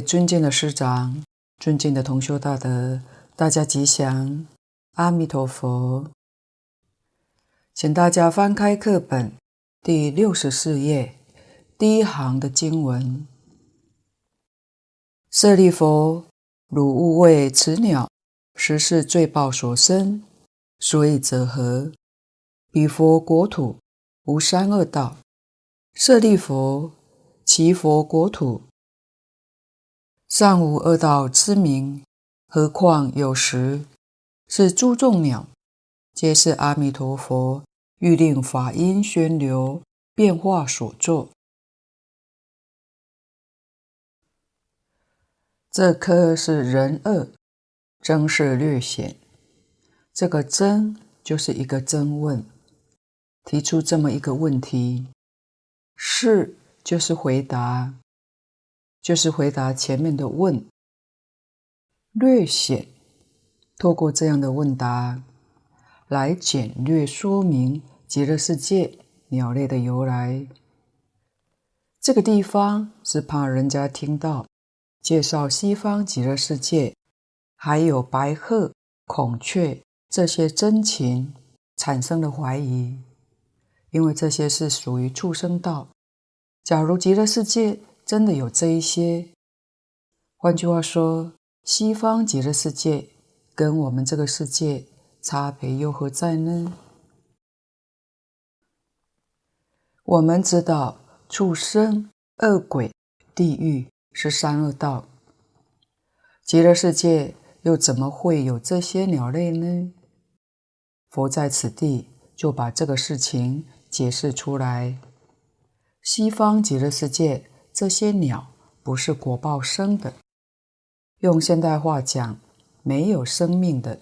尊敬的师长、尊敬的同修大德，大家吉祥，阿弥陀佛。请大家翻开课本第六十四页第一行的经文：“舍利弗，汝勿谓此鸟实是罪报所生，所以者何？彼佛国土无三恶道。舍利弗，其佛国土。”尚无恶道之名，何况有时？是诸众鸟，皆是阿弥陀佛欲令法音宣流变化所作。这科是人恶，真是略显。这个真就是一个征问，提出这么一个问题，是就是回答。就是回答前面的问，略显，透过这样的问答来简略说明极乐世界鸟类的由来。这个地方是怕人家听到介绍西方极乐世界，还有白鹤、孔雀这些珍禽产生了怀疑，因为这些是属于畜生道。假如极乐世界，真的有这一些，换句话说，西方极乐世界跟我们这个世界差别又何在呢？我们知道畜生、恶鬼、地狱是三恶道，极乐世界又怎么会有这些鸟类呢？佛在此地就把这个事情解释出来，西方极乐世界。这些鸟不是果报生的，用现代话讲，没有生命的。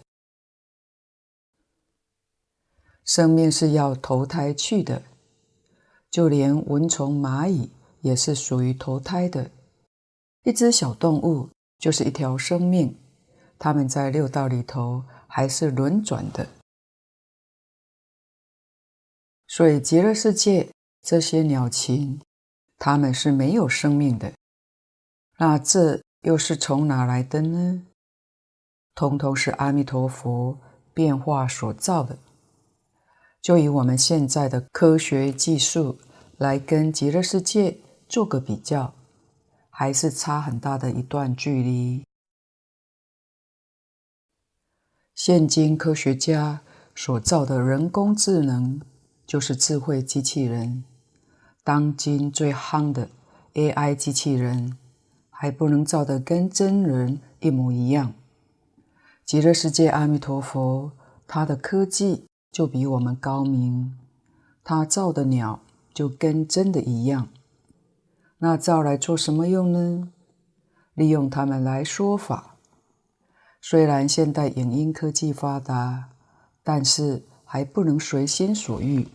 生命是要投胎去的，就连蚊虫、蚂蚁也是属于投胎的。一只小动物就是一条生命，它们在六道里头还是轮转的。所以极乐世界这些鸟禽。他们是没有生命的，那这又是从哪来的呢？通通是阿弥陀佛变化所造的。就以我们现在的科学技术来跟极乐世界做个比较，还是差很大的一段距离。现今科学家所造的人工智能，就是智慧机器人。当今最夯的 AI 机器人还不能造得跟真人一模一样。极乐世界阿弥陀佛，他的科技就比我们高明，他造的鸟就跟真的一样。那造来做什么用呢？利用它们来说法。虽然现代影音科技发达，但是还不能随心所欲。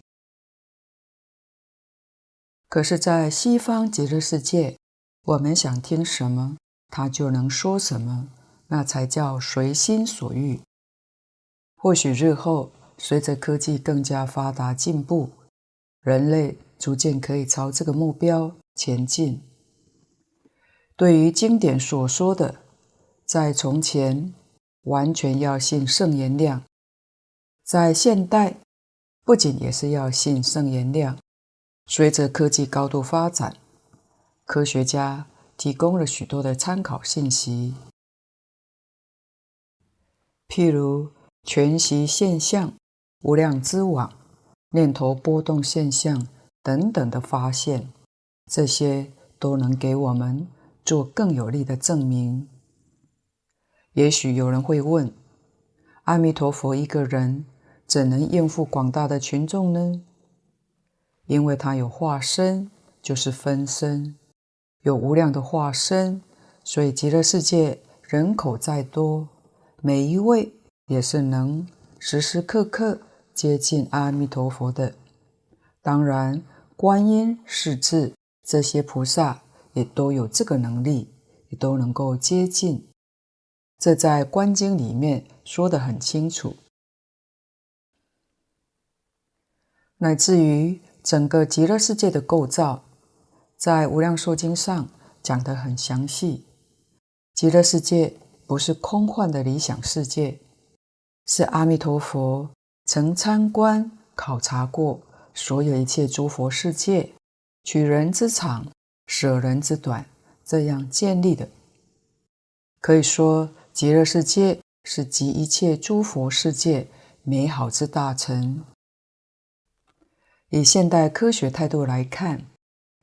可是，在西方极乐世界，我们想听什么，他就能说什么，那才叫随心所欲。或许日后随着科技更加发达进步，人类逐渐可以朝这个目标前进。对于经典所说的，在从前完全要信圣言量，在现代不仅也是要信圣言量。随着科技高度发展，科学家提供了许多的参考信息，譬如全息现象、无量之网、念头波动现象等等的发现，这些都能给我们做更有力的证明。也许有人会问：阿弥陀佛一个人怎能应付广大的群众呢？因为他有化身，就是分身，有无量的化身，所以极乐世界人口再多，每一位也是能时时刻刻接近阿弥陀佛的。当然，观音、势至这些菩萨也都有这个能力，也都能够接近。这在《观经》里面说得很清楚，乃至于。整个极乐世界的构造，在《无量寿经》上讲得很详细。极乐世界不是空幻的理想世界，是阿弥陀佛曾参观考察过所有一切诸佛世界，取人之长，舍人之短，这样建立的。可以说，极乐世界是集一切诸佛世界美好之大成。以现代科学态度来看，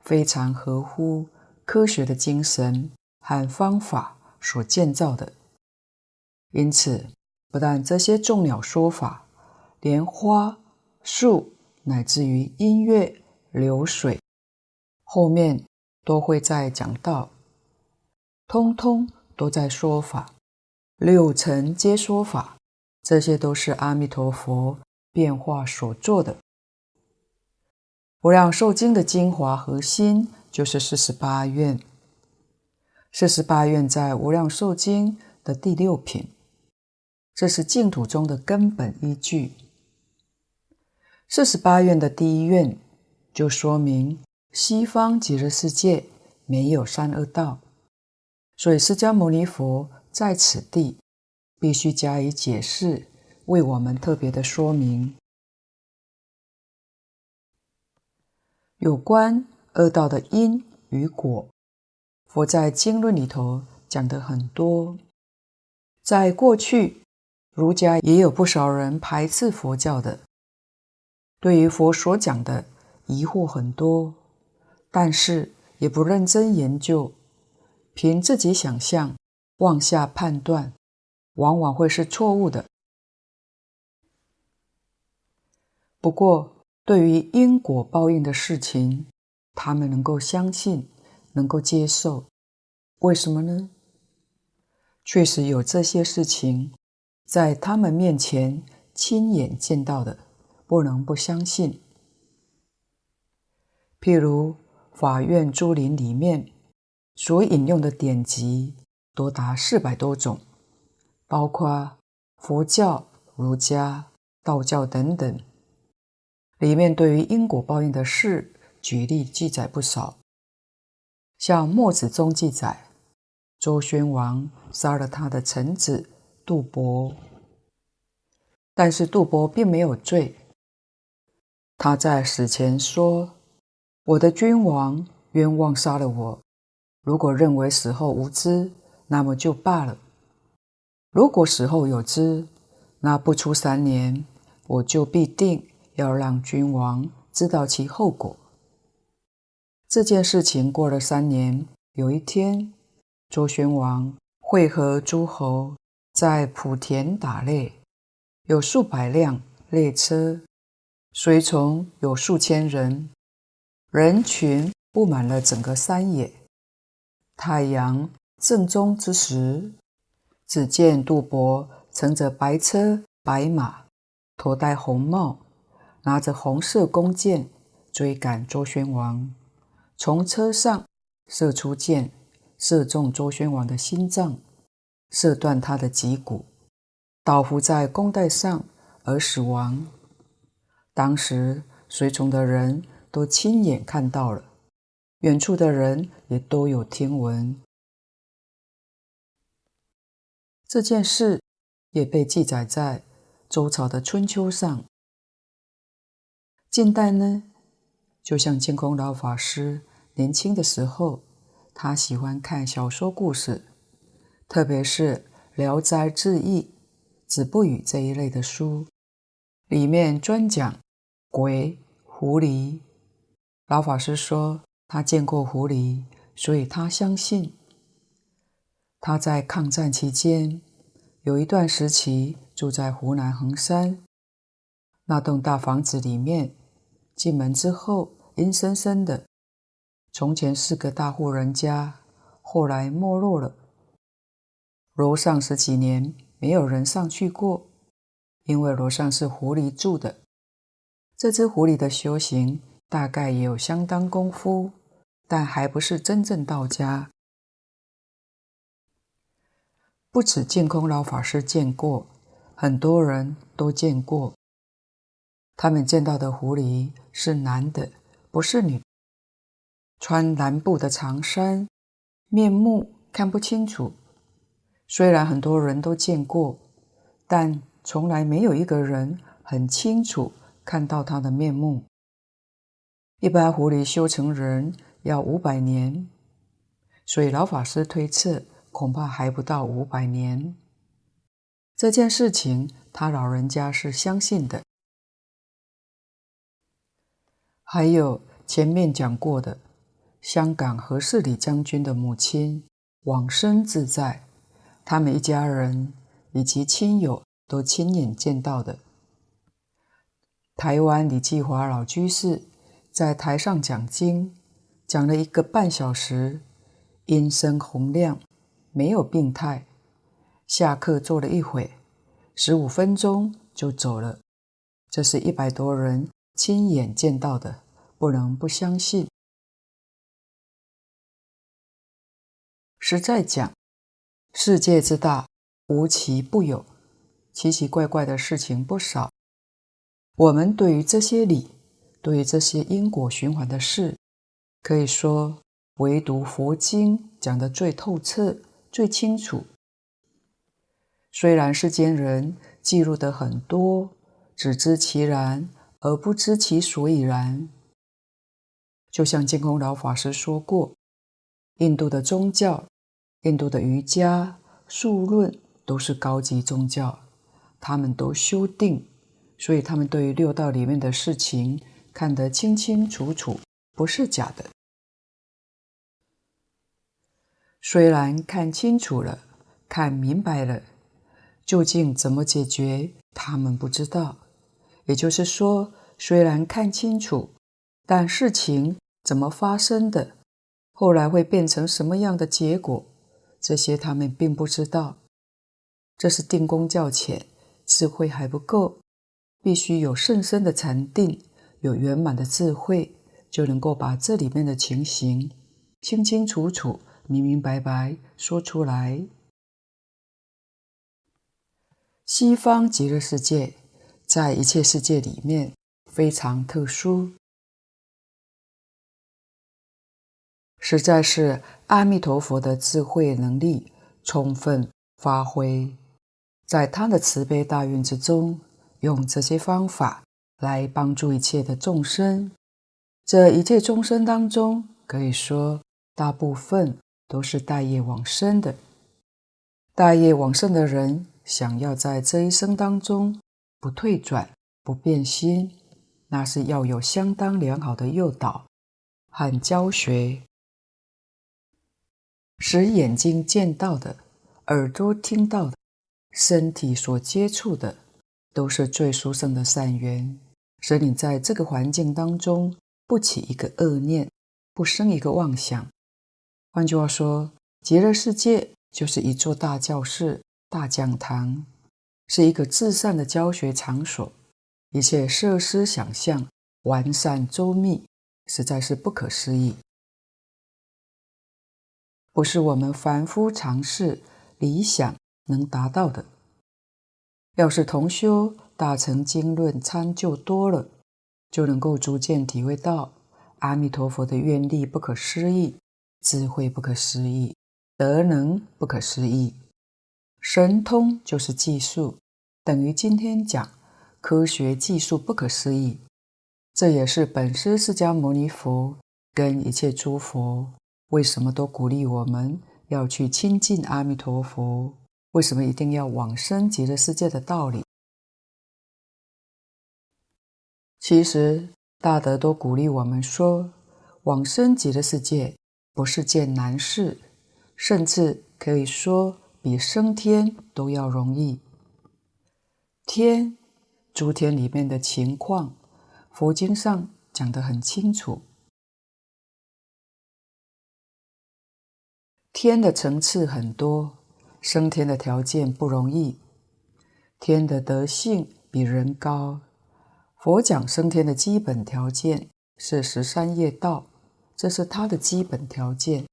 非常合乎科学的精神和方法所建造的。因此，不但这些众鸟说法，连花、树，乃至于音乐、流水，后面都会再讲到，通通都在说法，六尘皆说法，这些都是阿弥陀佛变化所做的。无量寿经的精华核心就是四十八愿。四十八愿在无量寿经的第六品，这是净土中的根本依据。四十八愿的第一愿就说明西方极乐世界没有善恶道，所以释迦牟尼佛在此地必须加以解释，为我们特别的说明。有关恶道的因与果，佛在经论里头讲得很多。在过去，儒家也有不少人排斥佛教的，对于佛所讲的疑惑很多，但是也不认真研究，凭自己想象妄下判断，往往会是错误的。不过，对于因果报应的事情，他们能够相信，能够接受，为什么呢？确实有这些事情在他们面前亲眼见到的，不能不相信。譬如《法苑珠林》里面所引用的典籍多达四百多种，包括佛教、儒家、道教等等。里面对于因果报应的事，举例记载不少。像墨子中记载，周宣王杀了他的臣子杜伯，但是杜伯并没有罪。他在死前说：“我的君王冤枉杀了我，如果认为死后无知，那么就罢了；如果死后有知，那不出三年，我就必定。”要让君王知道其后果。这件事情过了三年，有一天，周宣王会合诸侯在莆田打猎，有数百辆猎车，随从有数千人，人群布满了整个山野。太阳正中之时，只见杜伯乘着白车白马，头戴红帽。拿着红色弓箭追赶周宣王，从车上射出箭，射中周宣王的心脏，射断他的脊骨，倒伏在弓带上而死亡。当时随从的人都亲眼看到了，远处的人也都有听闻。这件事也被记载在周朝的春秋上。近代呢，就像净空老法师年轻的时候，他喜欢看小说故事，特别是《聊斋志异》《子不语》这一类的书，里面专讲鬼、狐狸。老法师说他见过狐狸，所以他相信。他在抗战期间有一段时期住在湖南衡山那栋大房子里面。进门之后，阴森森的。从前是个大户人家，后来没落了。楼上十几年没有人上去过，因为楼上是狐狸住的。这只狐狸的修行大概也有相当功夫，但还不是真正到家。不止净空老法师见过，很多人都见过。他们见到的狐狸是男的，不是女，穿蓝布的长衫，面目看不清楚。虽然很多人都见过，但从来没有一个人很清楚看到他的面目。一般狐狸修成人要五百年，所以老法师推测，恐怕还不到五百年。这件事情，他老人家是相信的。还有前面讲过的，香港何世礼将军的母亲往生自在，他们一家人以及亲友都亲眼见到的。台湾李继华老居士。在台上讲经，讲了一个半小时，音声洪亮，没有病态。下课坐了一会，十五分钟就走了。这是一百多人亲眼见到的，不能不相信。实在讲，世界之大，无奇不有，奇奇怪怪的事情不少。我们对于这些理，对于这些因果循环的事，可以说唯独佛经讲得最透彻、最清楚。虽然世间人记录的很多，只知其然而不知其所以然。就像净空老法师说过，印度的宗教、印度的瑜伽、数论都是高级宗教，他们都修定，所以他们对于六道里面的事情。看得清清楚楚，不是假的。虽然看清楚了，看明白了，究竟怎么解决，他们不知道。也就是说，虽然看清楚，但事情怎么发生的，后来会变成什么样的结果，这些他们并不知道。这是定功较浅，智慧还不够，必须有甚深的禅定。有圆满的智慧，就能够把这里面的情形清清楚楚、明明白白说出来。西方极乐世界在一切世界里面非常特殊，实在是阿弥陀佛的智慧能力充分发挥，在他的慈悲大愿之中，用这些方法。来帮助一切的众生，这一切众生当中，可以说大部分都是大业往生的。大业往生的人，想要在这一生当中不退转、不变心，那是要有相当良好的诱导和教学，使眼睛见到的、耳朵听到的、身体所接触的，都是最殊胜的善缘。使你在这个环境当中不起一个恶念，不生一个妄想。换句话说，极乐世界就是一座大教室、大讲堂，是一个至善的教学场所，一切设施想象完善周密，实在是不可思议，不是我们凡夫常识理想能达到的。要是同修。大乘经论参就多了，就能够逐渐体会到阿弥陀佛的愿力不可思议，智慧不可思议，德能不可思议，神通就是技术，等于今天讲科学技术不可思议。这也是本师释迦牟尼佛跟一切诸佛为什么都鼓励我们要去亲近阿弥陀佛，为什么一定要往生极乐世界的道理。其实大德都鼓励我们说，往生极乐世界不是件难事，甚至可以说比升天都要容易。天，诸天里面的情况，佛经上讲得很清楚。天的层次很多，升天的条件不容易，天的德性比人高。佛讲升天的基本条件是十三业道，这是他的基本条件，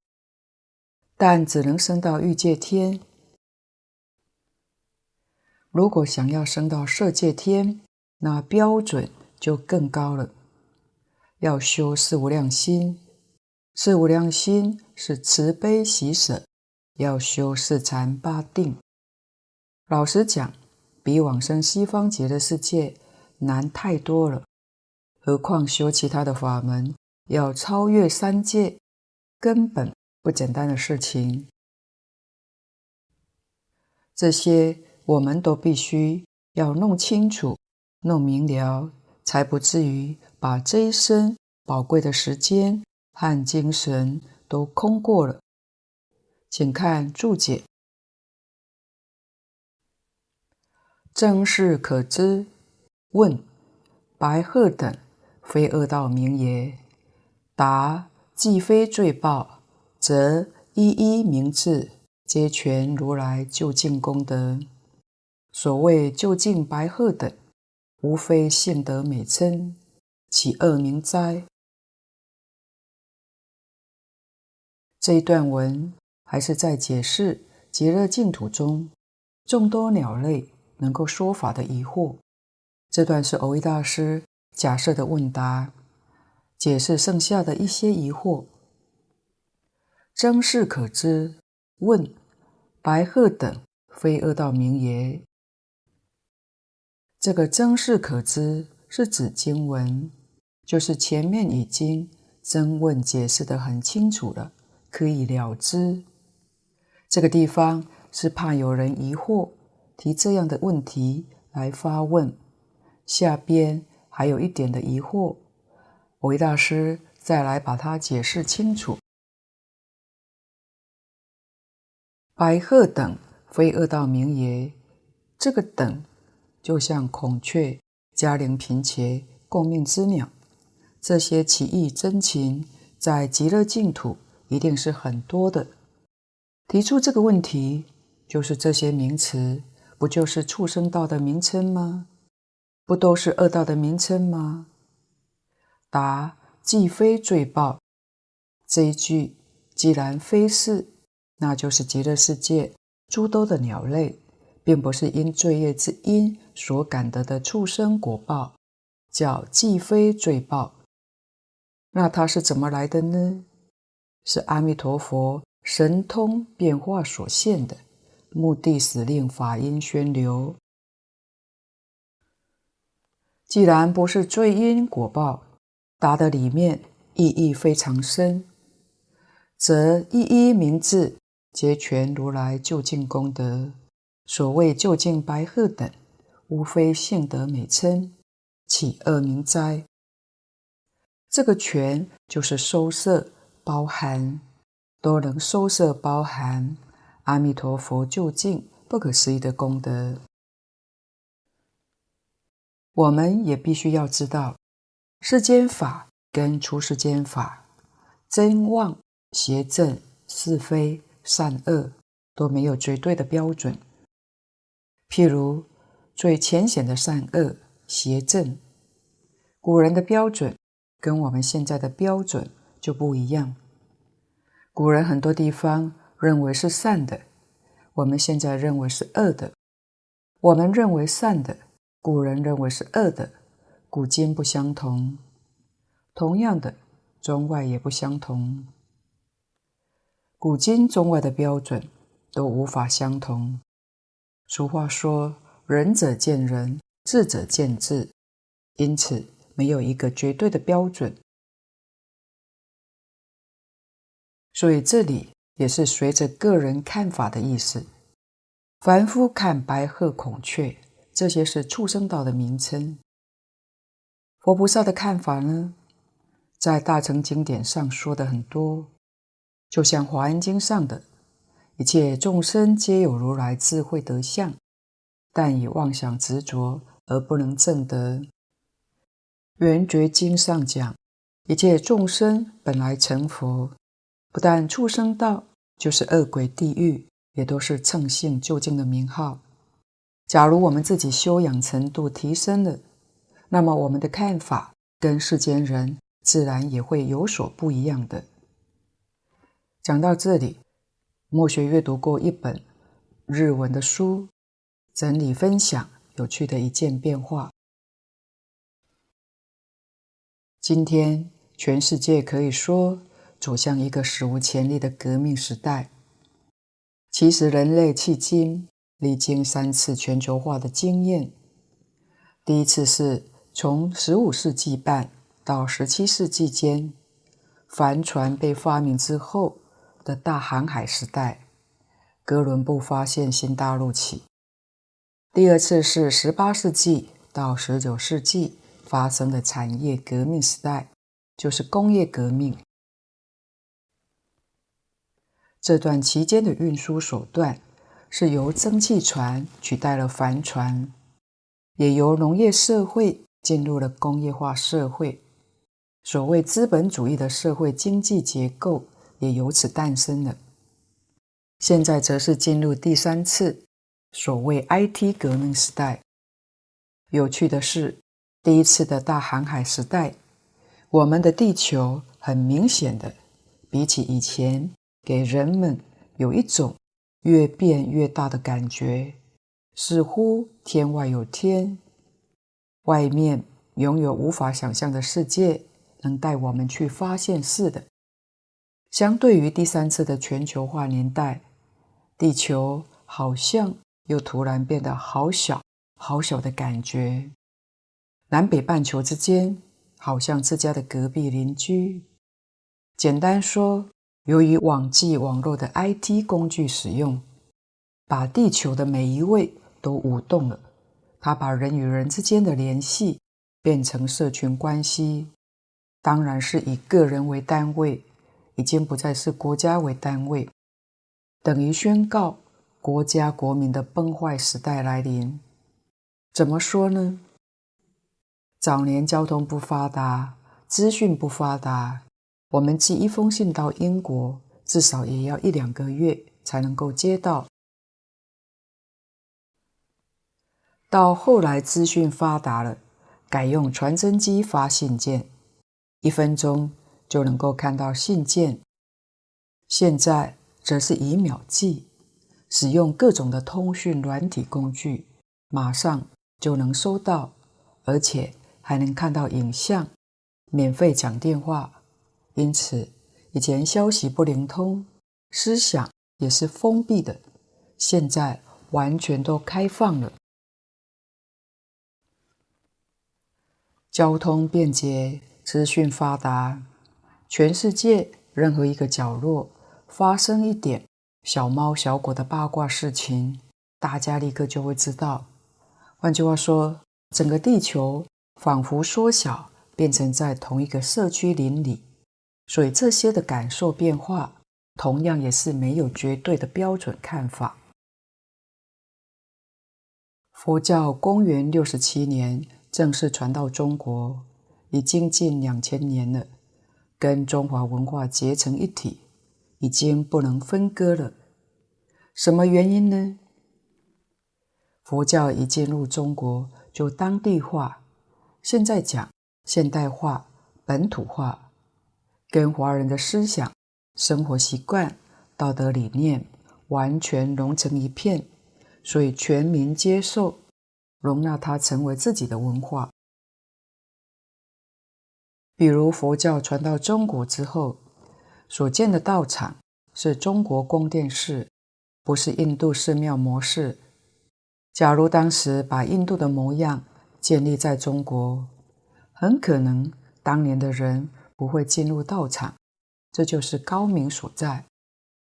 但只能升到欲界天。如果想要升到色界天，那标准就更高了，要修四无量心。是无量心，是慈悲喜舍，要修四禅八定。老实讲，比往生西方极乐世界难太多了。何况修其他的法门，要超越三界，根本不简单的事情。这些我们都必须要弄清楚、弄明了，才不至于把这一生宝贵的时间和精神都空过了。请看注解：真实可知。问：白鹤等。非恶道名也。答：既非罪报，则一一名字，皆全如来究竟功德。所谓究竟白鹤等，无非幸得美称，岂恶名哉？这一段文还是在解释极乐净土中众多鸟类能够说法的疑惑。这段是蕅益大师。假设的问答，解释剩下的一些疑惑。真实可知。问：白鹤等非恶道名也？这个真实可知是指经文，就是前面已经真问解释得很清楚了，可以了知。这个地方是怕有人疑惑，提这样的问题来发问。下边。还有一点的疑惑，蕅益大师再来把它解释清楚。白鹤等非恶道名也，这个等就像孔雀、嘉陵频伽、共命之鸟，这些奇异珍禽，在极乐净土一定是很多的。提出这个问题，就是这些名词，不就是畜生道的名称吗？不都是恶道的名称吗？答：既非罪报，这一句既然非是，那就是极乐世界诸多的鸟类，并不是因罪业之因所感得的畜生果报，叫既非罪报。那它是怎么来的呢？是阿弥陀佛神通变化所现的，目的使令法音宣流。既然不是罪因果报，答的里面意义非常深，则一一名字皆全如来究竟功德。所谓究竟白鹤等，无非幸得美称，岂恶名哉？这个全就是收摄包含，都能收摄包含阿弥陀佛究竟不可思议的功德。我们也必须要知道，世间法跟出世间法，真妄、邪正、是非、善恶都没有绝对的标准。譬如最浅显的善恶、邪正，古人的标准跟我们现在的标准就不一样。古人很多地方认为是善的，我们现在认为是恶的。我们认为善的。古人认为是恶的，古今不相同。同样的，中外也不相同。古今中外的标准都无法相同。俗话说：“仁者见仁，智者见智。”因此，没有一个绝对的标准。所以这里也是随着个人看法的意思。凡夫看白鹤、孔雀。这些是畜生道的名称。佛菩萨的看法呢，在大乘经典上说的很多，就像《华严经》上的一切众生皆有如来智慧德相，但以妄想执着而不能证得。《圆觉经》上讲，一切众生本来成佛，不但畜生道，就是恶鬼地狱，也都是乘性究竟的名号。假如我们自己修养程度提升了，那么我们的看法跟世间人自然也会有所不一样的。讲到这里，末学阅读过一本日文的书，整理分享有趣的一件变化。今天全世界可以说走向一个史无前例的革命时代。其实，人类迄今历经三次全球化的经验。第一次是从十五世纪半到十七世纪间，帆船被发明之后的大航海时代，哥伦布发现新大陆起。第二次是十八世纪到十九世纪发生的产业革命时代，就是工业革命。这段期间的运输手段是由蒸汽船取代了帆船，也由农业社会进入了工业化社会，所谓资本主义的社会经济结构也由此诞生了。现在则是进入第三次所谓 IT 革命时代。有趣的是，第一次的大航海时代，我们的地球很明显的比起以前。给人们有一种越变越大的感觉，似乎天外有天，外面拥有无法想象的世界，能带我们去发现似的。相对于第三次的全球化年代，地球好像又突然变得好小好小的感觉。南北半球之间，好像自家的隔壁邻居。简单说。由于网际网络的 IT 工具使用，把地球的每一位都舞动了。它把人与人之间的联系变成社群关系，当然是以个人为单位，已经不再是国家为单位，等于宣告国家国民的崩坏时代来临。怎么说呢？早年交通不发达，资讯不发达。我们寄一封信到英国，至少也要一两个月才能够接到。到后来资讯发达了，改用传真机发信件，一分钟就能够看到信件。现在则是以秒计，使用各种的通讯软体工具，马上就能收到，而且还能看到影像，免费讲电话。因此，以前消息不灵通，思想也是封闭的，现在完全都开放了。交通便捷，资讯发达，全世界任何一个角落发生一点小猫小狗的八卦事情，大家立刻就会知道。换句话说，整个地球仿佛缩小，变成在同一个社区邻里。所以这些的感受变化，同样也是没有绝对的标准看法。佛教公元六十七年正式传到中国，已经近两千年了，跟中华文化结成一体，已经不能分割了。什么原因呢？佛教一进入中国就当地化，现在讲现代化、本土化。跟华人的思想、生活习惯、道德理念完全融成一片，所以全民接受，容纳它成为自己的文化。比如佛教传到中国之后，所建的道场是中国宫殿式，不是印度寺庙模式。假如当时把印度的模样建立在中国，很可能当年的人。不会进入道场，这就是高明所在。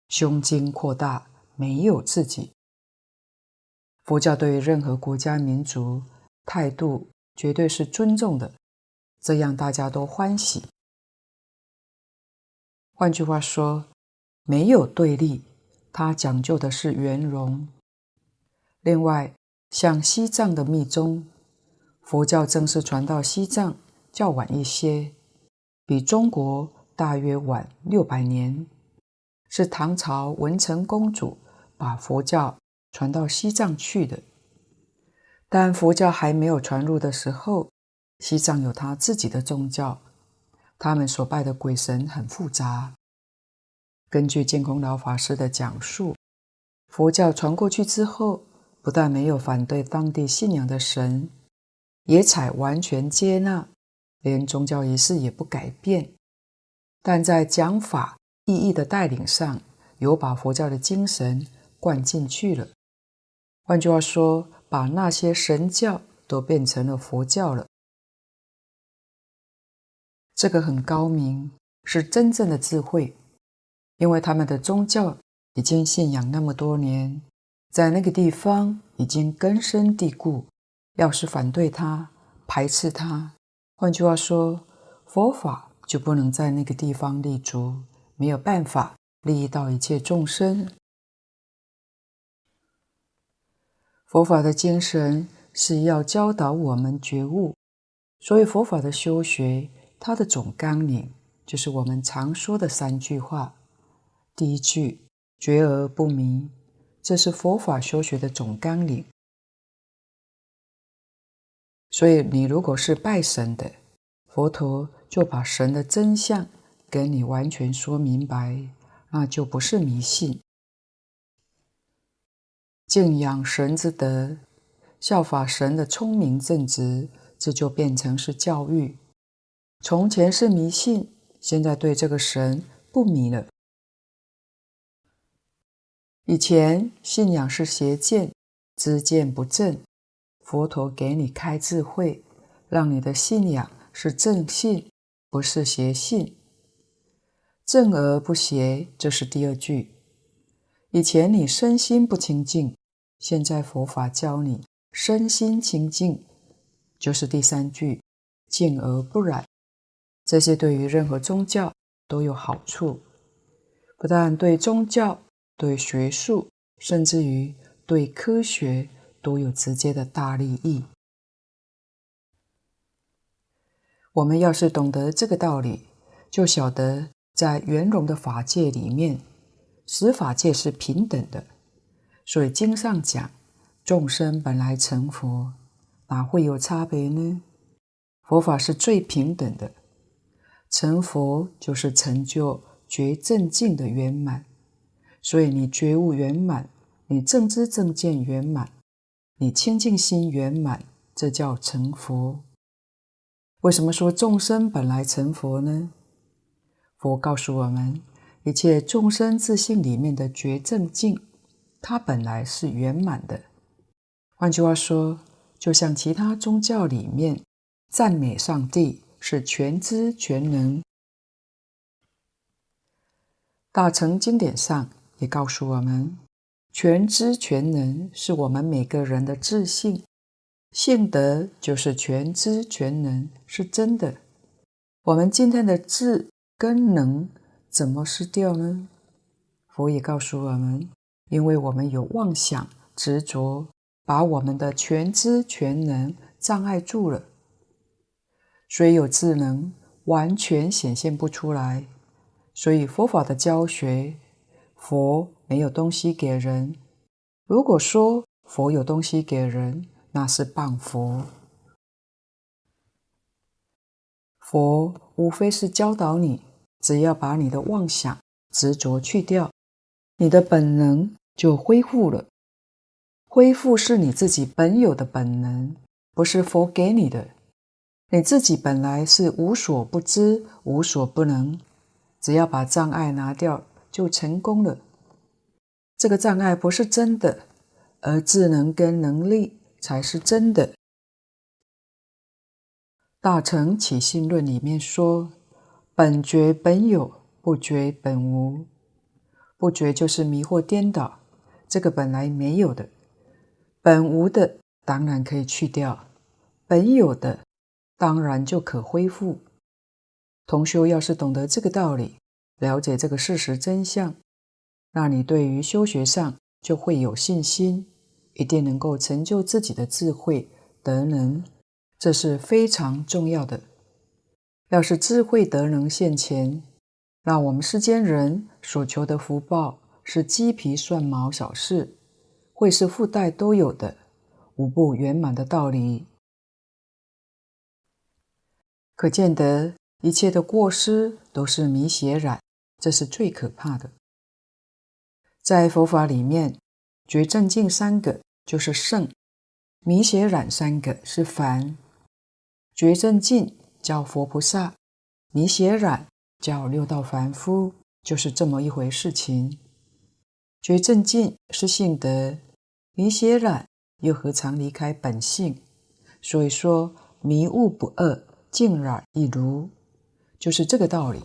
胸襟扩大，没有自己。佛教对于任何国家民族态度绝对是尊重的，这样大家都欢喜。换句话说，没有对立，它讲究的是圆融。另外，像西藏的密宗，佛教正式传到西藏较晚一些。比中国大约晚六百年，是唐朝文成公主把佛教传到西藏去的。但佛教还没有传入的时候，西藏有他自己的宗教，他们所拜的鬼神很复杂。根据净空老法师的讲述，佛教传过去之后，不但没有反对当地信仰的神，也采完全接纳。连宗教仪式也不改变，但在讲法意义的带领上，有把佛教的精神灌进去了。换句话说，把那些神教都变成了佛教了。这个很高明，是真正的智慧，因为他们的宗教已经信仰那么多年，在那个地方已经根深蒂固。要是反对他、排斥他，换句话说，佛法就不能在那个地方立足，没有办法利益到一切众生。佛法的精神是要教导我们觉悟，所以佛法的修学，它的总纲领就是我们常说的三句话。第一句“觉而不迷”，这是佛法修学的总纲领。所以，你如果是拜神的，佛陀就把神的真相给你完全说明白，那就不是迷信。敬仰神之德，效法神的聪明正直，这就变成是教育。从前是迷信，现在对这个神不迷了。以前信仰是邪见，知见不正。佛陀给你开智慧，让你的信仰是正信，不是邪信。正而不邪，这是第二句。以前你身心不清净，现在佛法教你身心清净，就是第三句。净而不染，这些对于任何宗教都有好处，不但对宗教、对学术，甚至于对科学。都有直接的大利益。我们要是懂得这个道理，就晓得在圆融的法界里面，十法界是平等的。所以经上讲，众生本来成佛，哪会有差别呢？佛法是最平等的，成佛就是成就觉正境的圆满。所以你觉悟圆满，你正知正见圆满。你清净心圆满，这叫成佛。为什么说众生本来成佛呢？佛告诉我们，一切众生自性里面的觉正境，它本来是圆满的。换句话说，就像其他宗教里面赞美上帝是全知全能，大乘经典上也告诉我们。全知全能是我们每个人的自信，信德就是全知全能，是真的。我们今天的智跟能怎么失掉呢？佛也告诉我们，因为我们有妄想执着，把我们的全知全能障碍住了。虽有智能，完全显现不出来。所以佛法的教学，佛。没有东西给人。如果说佛有东西给人，那是谤佛。佛无非是教导你，只要把你的妄想执着去掉，你的本能就恢复了。恢复是你自己本有的本能，不是佛给你的。你自己本来是无所不知、无所不能，只要把障碍拿掉，就成功了。这个障碍不是真的，而智能跟能力才是真的。《大乘起信论》里面说：“本觉本有，不觉本无。不觉就是迷惑颠倒，这个本来没有的，本无的当然可以去掉，本有的当然就可恢复。同修要是懂得这个道理，了解这个事实真相。”那你对于修学上就会有信心，一定能够成就自己的智慧德能，这是非常重要的。要是智慧德能现前，那我们世间人所求的福报是鸡皮蒜毛小事，会是附带都有的，无不圆满的道理。可见得一切的过失都是迷邪染，这是最可怕的。在佛法里面，觉正净三个就是圣，迷邪染三个是凡。觉正净叫佛菩萨，迷邪染叫六道凡夫，就是这么一回事情。觉正净是性德，迷邪染又何尝离开本性？所以说迷悟不二，净染一如，就是这个道理。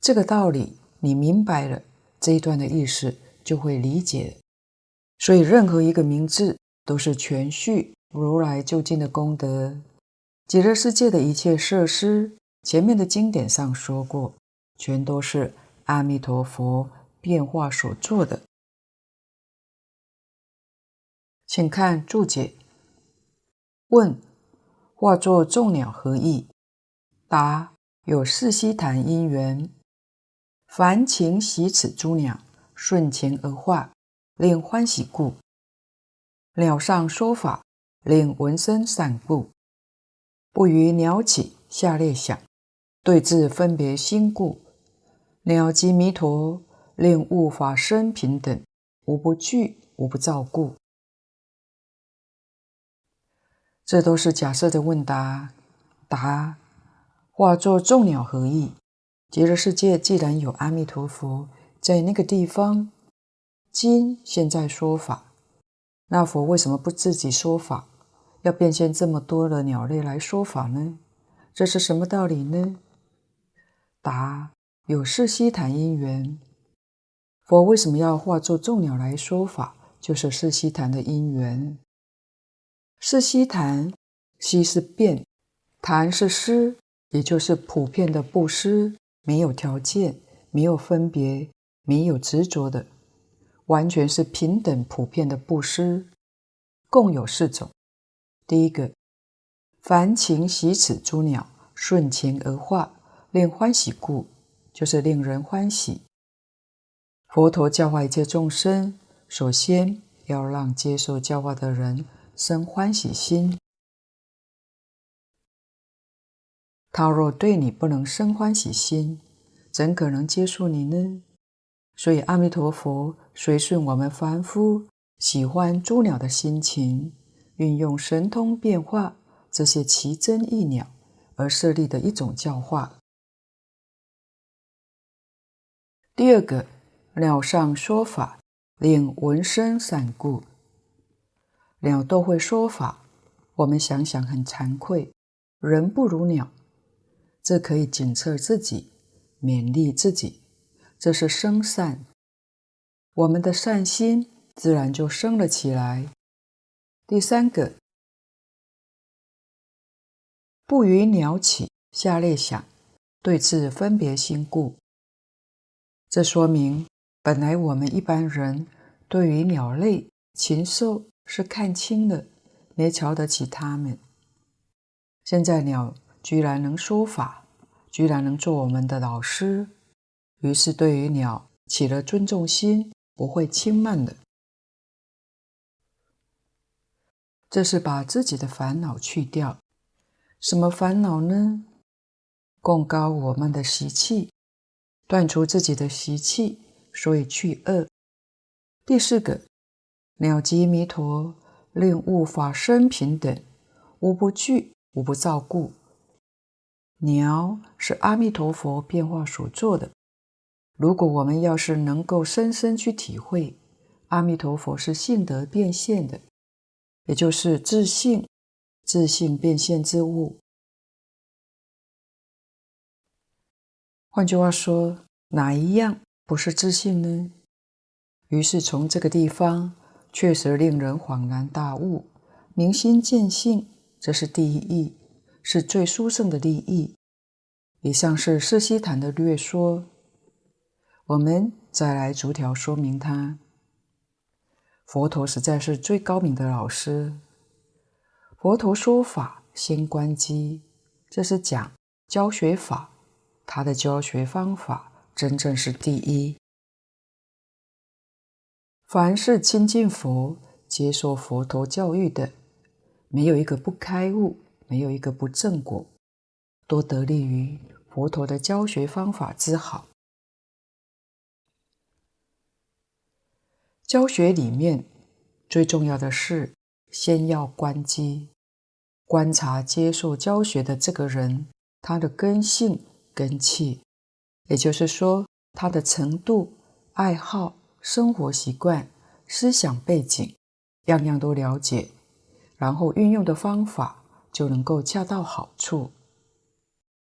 这个道理你明白了，这一段的意思就会理解。所以任何一个名字都是全续如来究竟的功德。极乐世界的一切设施，前面的经典上说过，全都是阿弥陀佛变化所做的。请看注解。问：化作众鸟何意？答：有四悉檀因缘，凡情喜此诸鸟，顺情而化，令欢喜故。鸟上说法，令闻声散故。不于鸟起，下列想，对治分别心故，鸟即弥陀，令物法生平等，无不具，无不照故。这都是假设的问答。答：化作众鸟何意？极乐世界既然有阿弥陀佛在那个地方，今现在说法，那佛为什么不自己说法？要变现这么多的鸟类来说法呢？这是什么道理呢？答：有四悉檀因缘。佛为什么要化作众鸟来说法？就是四悉檀的因缘。是悉檀，悉是遍，檀是施，也就是普遍的布施，没有条件，没有分别，没有执着的，完全是平等普遍的布施，共有四种。第一个，凡情喜此诸鸟，顺情而化，令欢喜故，就是令人欢喜。佛陀教化一切众生，首先要让接受教化的人生欢喜心。他若对你不能生欢喜心，怎可能接受你呢？所以阿弥陀佛随顺我们凡夫喜欢诸鸟的心情。运用神通变化这些奇珍异鸟而设立的一种教化。第二个，鸟上说法，令闻声散故。鸟都会说法，我们想想很惭愧，人不如鸟，这可以检测自己，勉励自己，这是生善，我们的善心自然就生了起来。第三个，不与鸟起，下列想，对治分别心故。这说明，本来我们一般人对于鸟类、禽兽是看轻了，没瞧得起他们。现在鸟居然能说法，居然能做我们的老师，于是对于鸟起了尊重心，不会轻慢的。这是把自己的烦恼去掉，什么烦恼呢？贡高我们的习气，断除自己的习气，所以去恶。第四个，鸟即弥陀，令物法生平等，无不具，无不造故。鸟是阿弥陀佛变化所做的。如果我们要是能够深深去体会，阿弥陀佛是性德变现的。也就是自性，自性变现之物。换句话说，哪一样不是自性呢？于是从这个地方，确实令人恍然大悟，明心见性，这是第一义，是最殊胜的利益。以上是四悉檀的略说，我们再来逐条说明它。佛陀实在是最高明的老师。佛陀说法先观机，这是讲教学法，他的教学方法真正是第一。凡是亲近佛、接受佛陀教育的，没有一个不开悟，没有一个不正果，都得利于佛陀的教学方法之好。教学里面最重要的是，先要观机，观察接受教学的这个人他的根性、根气，也就是说，他的程度、爱好、生活习惯、思想背景，样样都了解，然后运用的方法就能够恰到好处。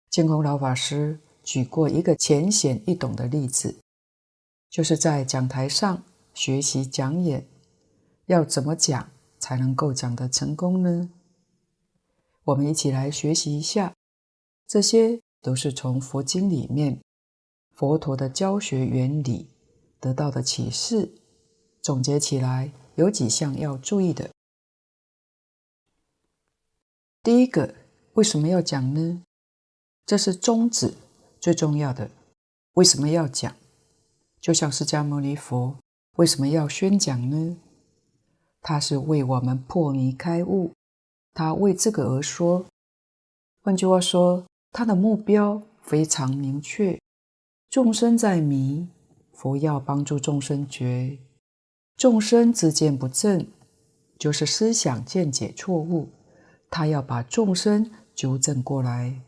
净空老法师举过一个浅显易懂的例子，就是在讲台上学习讲演，要怎么讲才能够讲得成功呢？我们一起来学习一下，这些都是从佛经里面佛陀的教学原理得到的启示，总结起来有几项要注意的。第一个，为什么要讲呢？这是宗旨最重要的。为什么要讲？就像释迦牟尼佛为什么要宣讲呢？他是为我们破迷开悟，他为这个而说。换句话说，他的目标非常明确：众生在迷，佛要帮助众生觉；众生知见不正，就是思想见解错误，他要把众生纠正过来；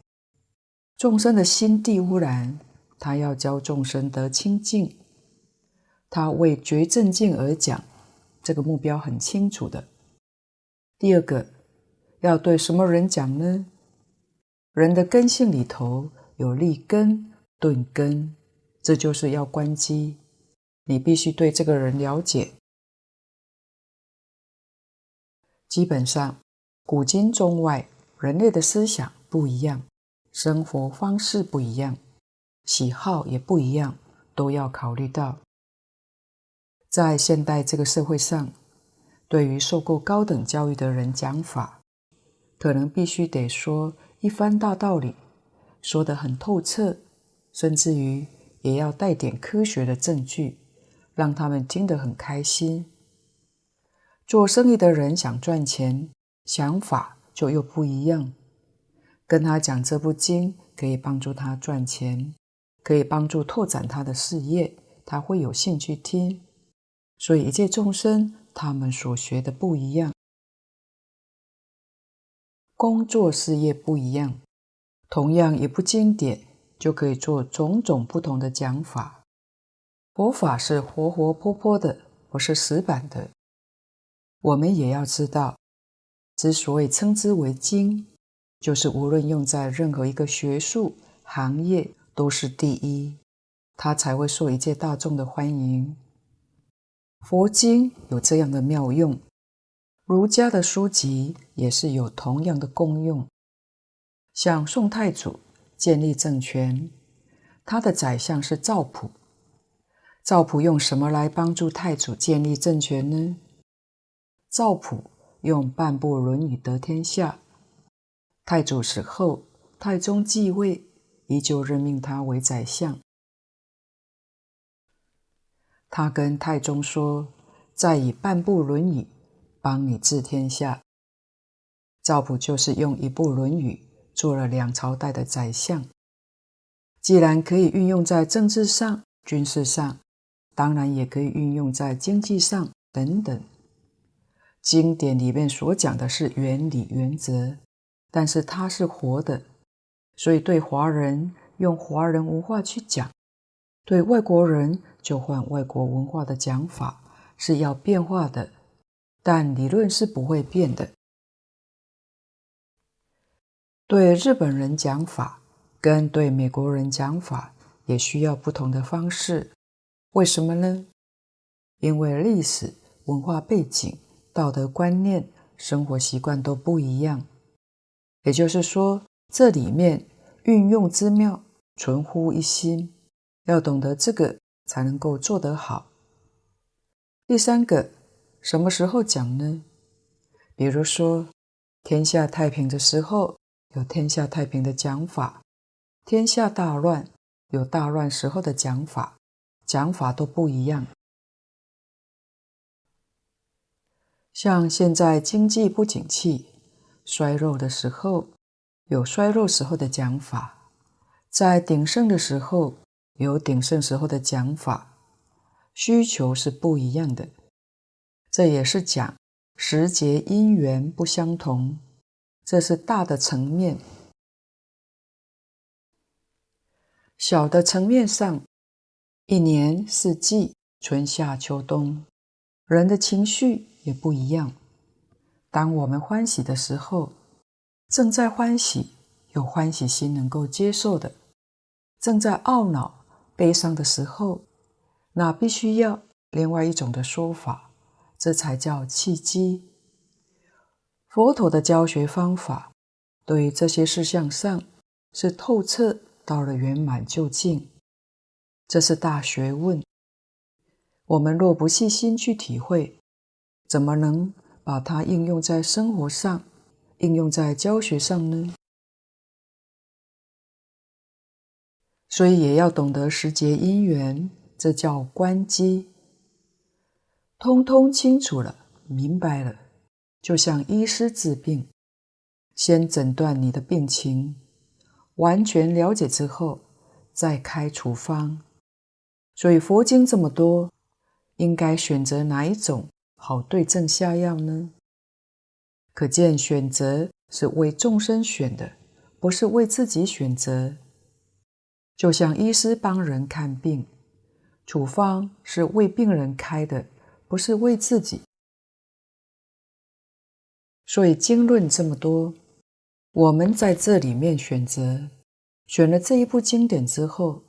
众生的心地污染，他要教众生得清净。他为觉正境而讲，这个目标很清楚的。第二个，要对什么人讲呢？人的根性里头有立根、顿根，这就是要关机。你必须对这个人了解。基本上，古今中外，人类的思想不一样，生活方式不一样，喜好也不一样，都要考虑到。在现代这个社会上，对于受过高等教育的人讲法，可能必须得说一番大道理，说得很透彻，甚至于也要带点科学的证据，让他们听得很开心。做生意的人想赚钱，想法就又不一样。跟他讲这部经可以帮助他赚钱，可以帮助拓展他的事业，他会有兴趣听。所以一切众生，他们所学的不一样，工作事业不一样，同样一部经典就可以做种种不同的讲法。佛法是活活泼泼的，不是死板的。我们也要知道，之所以称之为经，就是无论用在任何一个学术行业都是第一，它才会受一切大众的欢迎。佛经有这样的妙用，儒家的书籍也是有同样的功用。像宋太祖建立政权，他的宰相是赵普。赵普用什么来帮助太祖建立政权呢？赵普用半部《论语》得天下。太祖死后，太宗继位，依旧任命他为宰相。他跟太宗说：“再以半部《论语》帮你治天下。”赵普就是用一部《论语》做了两朝代的宰相。既然可以运用在政治上、军事上，当然也可以运用在经济上等等。经典里面所讲的是原理原则，但是它是活的，所以对华人用华人文化去讲。对外国人就换外国文化的讲法是要变化的，但理论是不会变的。对日本人讲法跟对美国人讲法也需要不同的方式，为什么呢？因为历史、文化背景、道德观念、生活习惯都不一样。也就是说，这里面运用之妙，存乎一心。要懂得这个，才能够做得好。第三个，什么时候讲呢？比如说，天下太平的时候，有天下太平的讲法；天下大乱，有大乱时候的讲法，讲法都不一样。像现在经济不景气、衰弱的时候，有衰弱时候的讲法；在鼎盛的时候，有鼎盛时候的讲法，需求是不一样的。这也是讲时节因缘不相同，这是大的层面。小的层面上，一年四季，春夏秋冬，人的情绪也不一样。当我们欢喜的时候，正在欢喜，有欢喜心能够接受的；正在懊恼、悲伤的时候，那必须要另外一种的说法，这才叫契机。佛陀的教学方法，对这些事项上是透彻到了圆满究竟，这是大学问。我们若不细心去体会，怎么能把它应用在生活上，应用在教学上呢？所以也要懂得时节因缘，这叫观机。通通清楚了，明白了。就像医师治病，先诊断你的病情，完全了解之后，再开处方。所以佛经这么多，应该选择哪一种好对症下药呢？可见选择是为众生选的，不是为自己选择。就像医师帮人看病，处方是为病人开的，不是为自己。所以经论这么多，我们在这里面选择，选了这一部经典之后，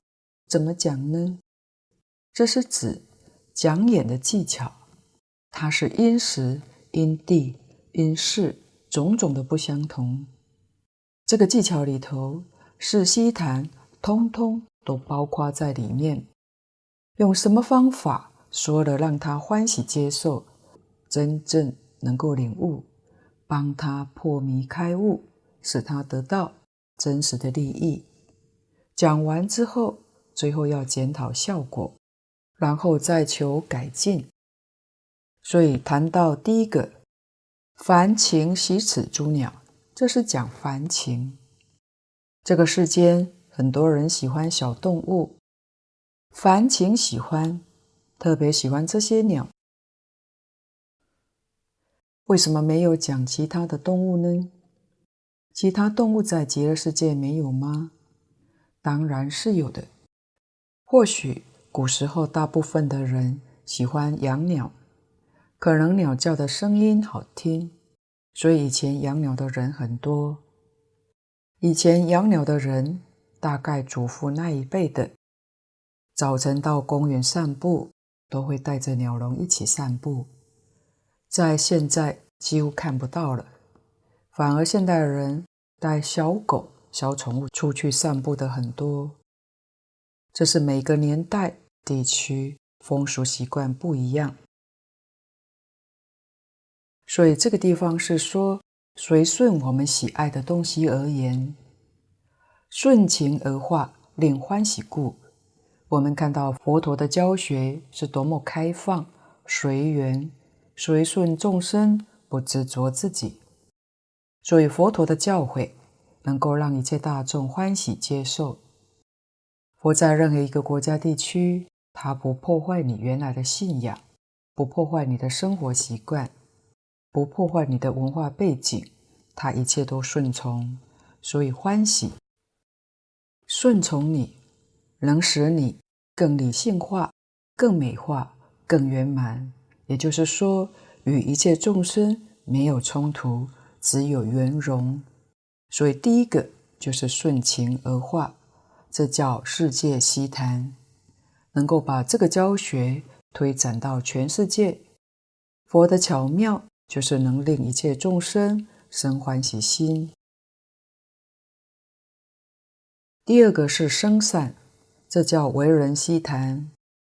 怎么讲呢？这是指讲演的技巧，它是因时、因地、因事种种的不相同。这个技巧里头，是悉谈，通通都包括在里面。用什么方法说了，让他欢喜接受，真正能够领悟。帮他破迷开悟，使他得到真实的利益。讲完之后，最后要检讨效果，然后再求改进。所以谈到第一个“凡情喜此诸鸟”，这是讲凡情。这个世间很多人喜欢小动物，凡情喜欢，特别喜欢这些鸟。为什么没有讲其他的动物呢？其他动物在极乐世界没有吗？当然是有的。或许古时候大部分的人喜欢养鸟，可能鸟叫的声音好听，所以以前养鸟的人很多。以前养鸟的人，大概祖父那一辈的，早晨到公园散步，都会带着鸟笼一起散步。在现在几乎看不到了，反而现代人带小狗、小宠物出去散步的很多。这是每个年代、地区风俗习惯不一样，所以这个地方是说随顺我们喜爱的东西而言，顺情而化，令欢喜故。我们看到佛陀的教学是多么开放、随缘。随顺众生，不执着自己，所以佛陀的教诲能够让一切大众欢喜接受。佛在任何一个国家地区，他不破坏你原来的信仰，不破坏你的生活习惯，不破坏你的文化背景，他一切都顺从，所以欢喜。顺从你，能使你更理性化、更美化、更圆满。也就是说，与一切众生没有冲突，只有圆融。所以第一个就是顺情而化，这叫世界悉谈，能够把这个教学推展到全世界。佛的巧妙就是能令一切众生生欢喜心。第二个是生善，这叫为人悉谈，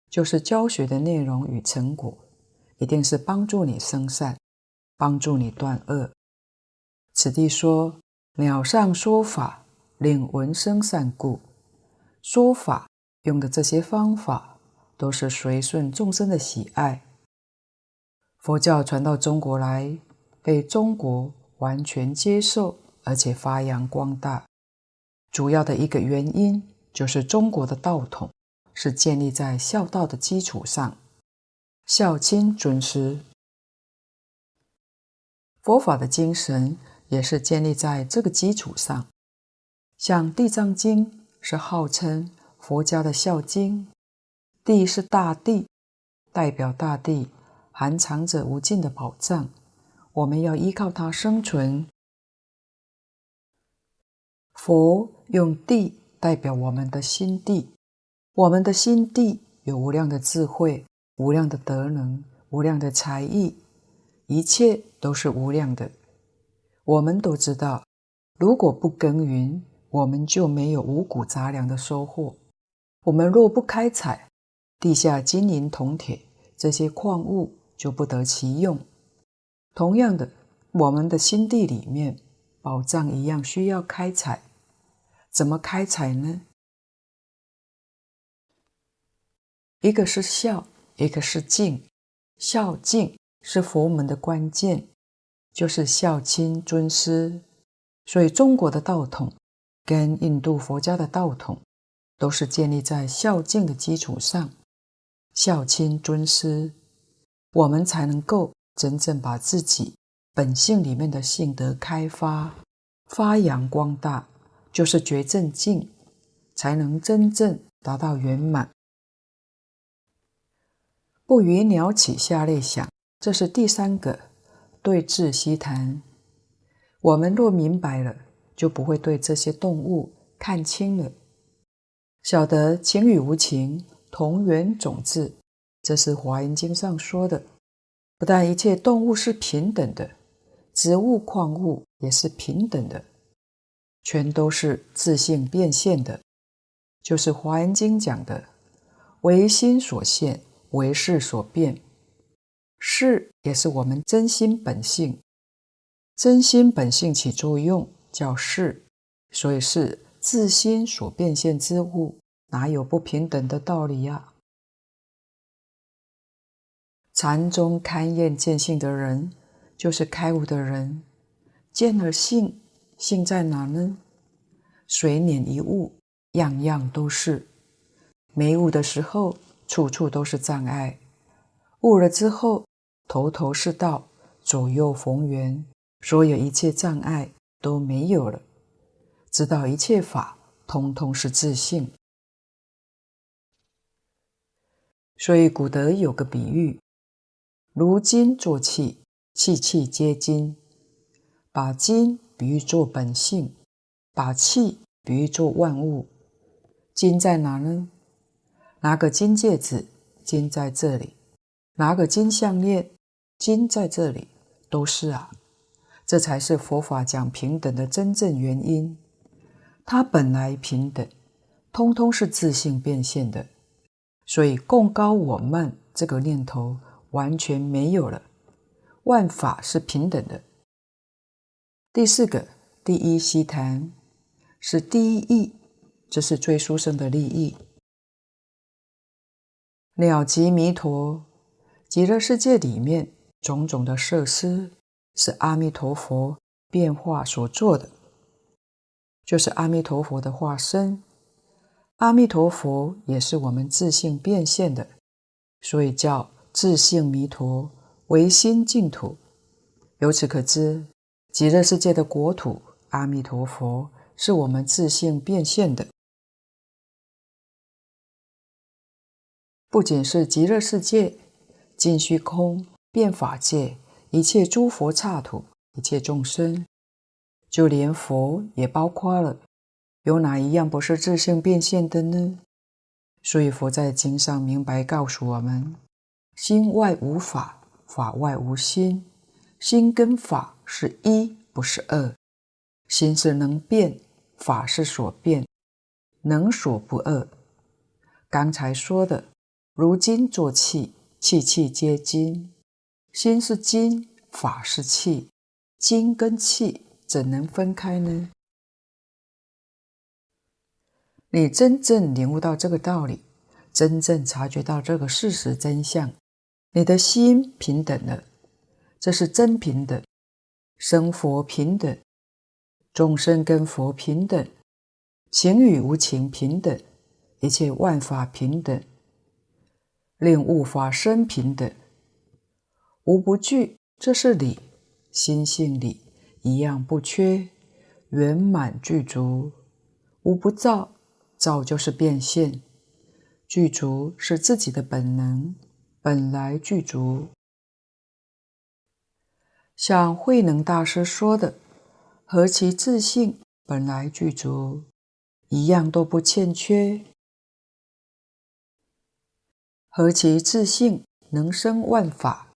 就是教学的内容与成果。一定是帮助你生善，帮助你断恶。此地说鸟上说法，令闻生善故。说法用的这些方法，都是随顺众生的喜爱。佛教传到中国来，被中国完全接受，而且发扬光大。主要的一个原因，就是中国的道统是建立在孝道的基础上。孝亲尊师，佛法的精神也是建立在这个基础上。像《地藏经》是号称佛家的孝经。地是大地，代表大地含藏着无尽的宝藏，我们要依靠它生存。佛用地代表我们的心地，我们的心地有无量的智慧、无量的德能、无量的才艺，一切都是无量的。我们都知道，如果不耕耘，我们就没有五谷杂粮的收获。我们若不开采地下金银铜铁这些矿物，就不得其用。同样的，我们的心地里面宝藏一样需要开采。怎么开采呢？一个是孝，一个是敬。孝敬是佛门的关键。就是孝亲尊师，所以中国的道统跟印度佛家的道统都是建立在孝敬的基础上。孝亲尊师，我们才能够真正把自己本性里面的性德开发、发扬光大，就是觉正净，才能真正达到圆满。不与鸟起下类想，这是第三个。对治希谈，我们若明白了，就不会对这些动物看轻了。晓得情与无情同源种质，这是《华严经》上说的。不但一切动物是平等的，植物矿物也是平等的，全都是自性变现的。就是《华严经》讲的：“唯心所现，为事所变。”识也是我们真心本性，真心本性起作用叫识，所以是自心所变现之物，哪有不平等的道理呀？禅宗勘验见性的人，就是开悟的人，见了性，性在哪呢？随念一物，样样都是。没悟的时候，处处都是障碍；悟了之后，头头是道，左右逢源，所有一切障碍都没有了。知道一切法通通是自性，所以古德有个比喻：如金作器，器器皆金。把金比喻作本性，把气比喻作万物。金在哪呢？拿个金戒指，金在这里；拿个金项链。金在这里都是啊，这才是佛法讲平等的真正原因。它本来平等，通通是自性变现的，所以共高我慢这个念头完全没有了。万法是平等的。第四个，第一希谈是第一义，这是最殊胜的利益。了即弥陀，极乐世界里面。种种的设施是阿弥陀佛变化所做的，就是阿弥陀佛的化身。阿弥陀佛也是我们自性变现的，所以叫自性弥陀，唯心净土。由此可知，极乐世界的国土阿弥陀佛是我们自性变现的，不仅是极乐世界，尽虚空。变法界一切诸佛刹土，一切众生，就连佛也包括了。有哪一样不是自性变现的呢？所以佛在经上明白告诉我们：心外无法，法外无心。心跟法是一，不是二。心是能变，法是所变，能所不二。刚才说的，如金作器，器器皆金。心是金，法是器，金跟器怎能分开呢？你真正领悟到这个道理，真正察觉到这个事实真相，你的心平等了，这是真平等，生佛平等，众生跟佛平等，情与无情平等，一切万法平等，令物法生平等。无不具，这是理；心性理一样不缺，圆满具足。无不造，造就是变现，具足是自己的本能，本来具足。像慧能大师说的：“何其自信，本来具足，一样都不欠缺。何其自性，能生万法，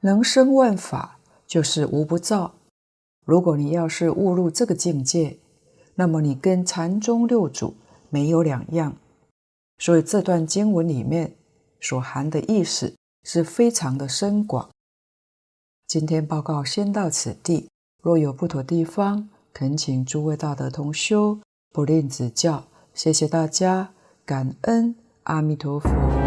能生万法就是无不造。如果你要是误入这个境界，那么你跟禅宗六祖没有两样。所以这段经文里面所含的意思是非常的深广。今天报告先到此地，若有不妥地方，恳请诸位大德同修不吝指教。谢谢大家，感恩阿弥陀佛。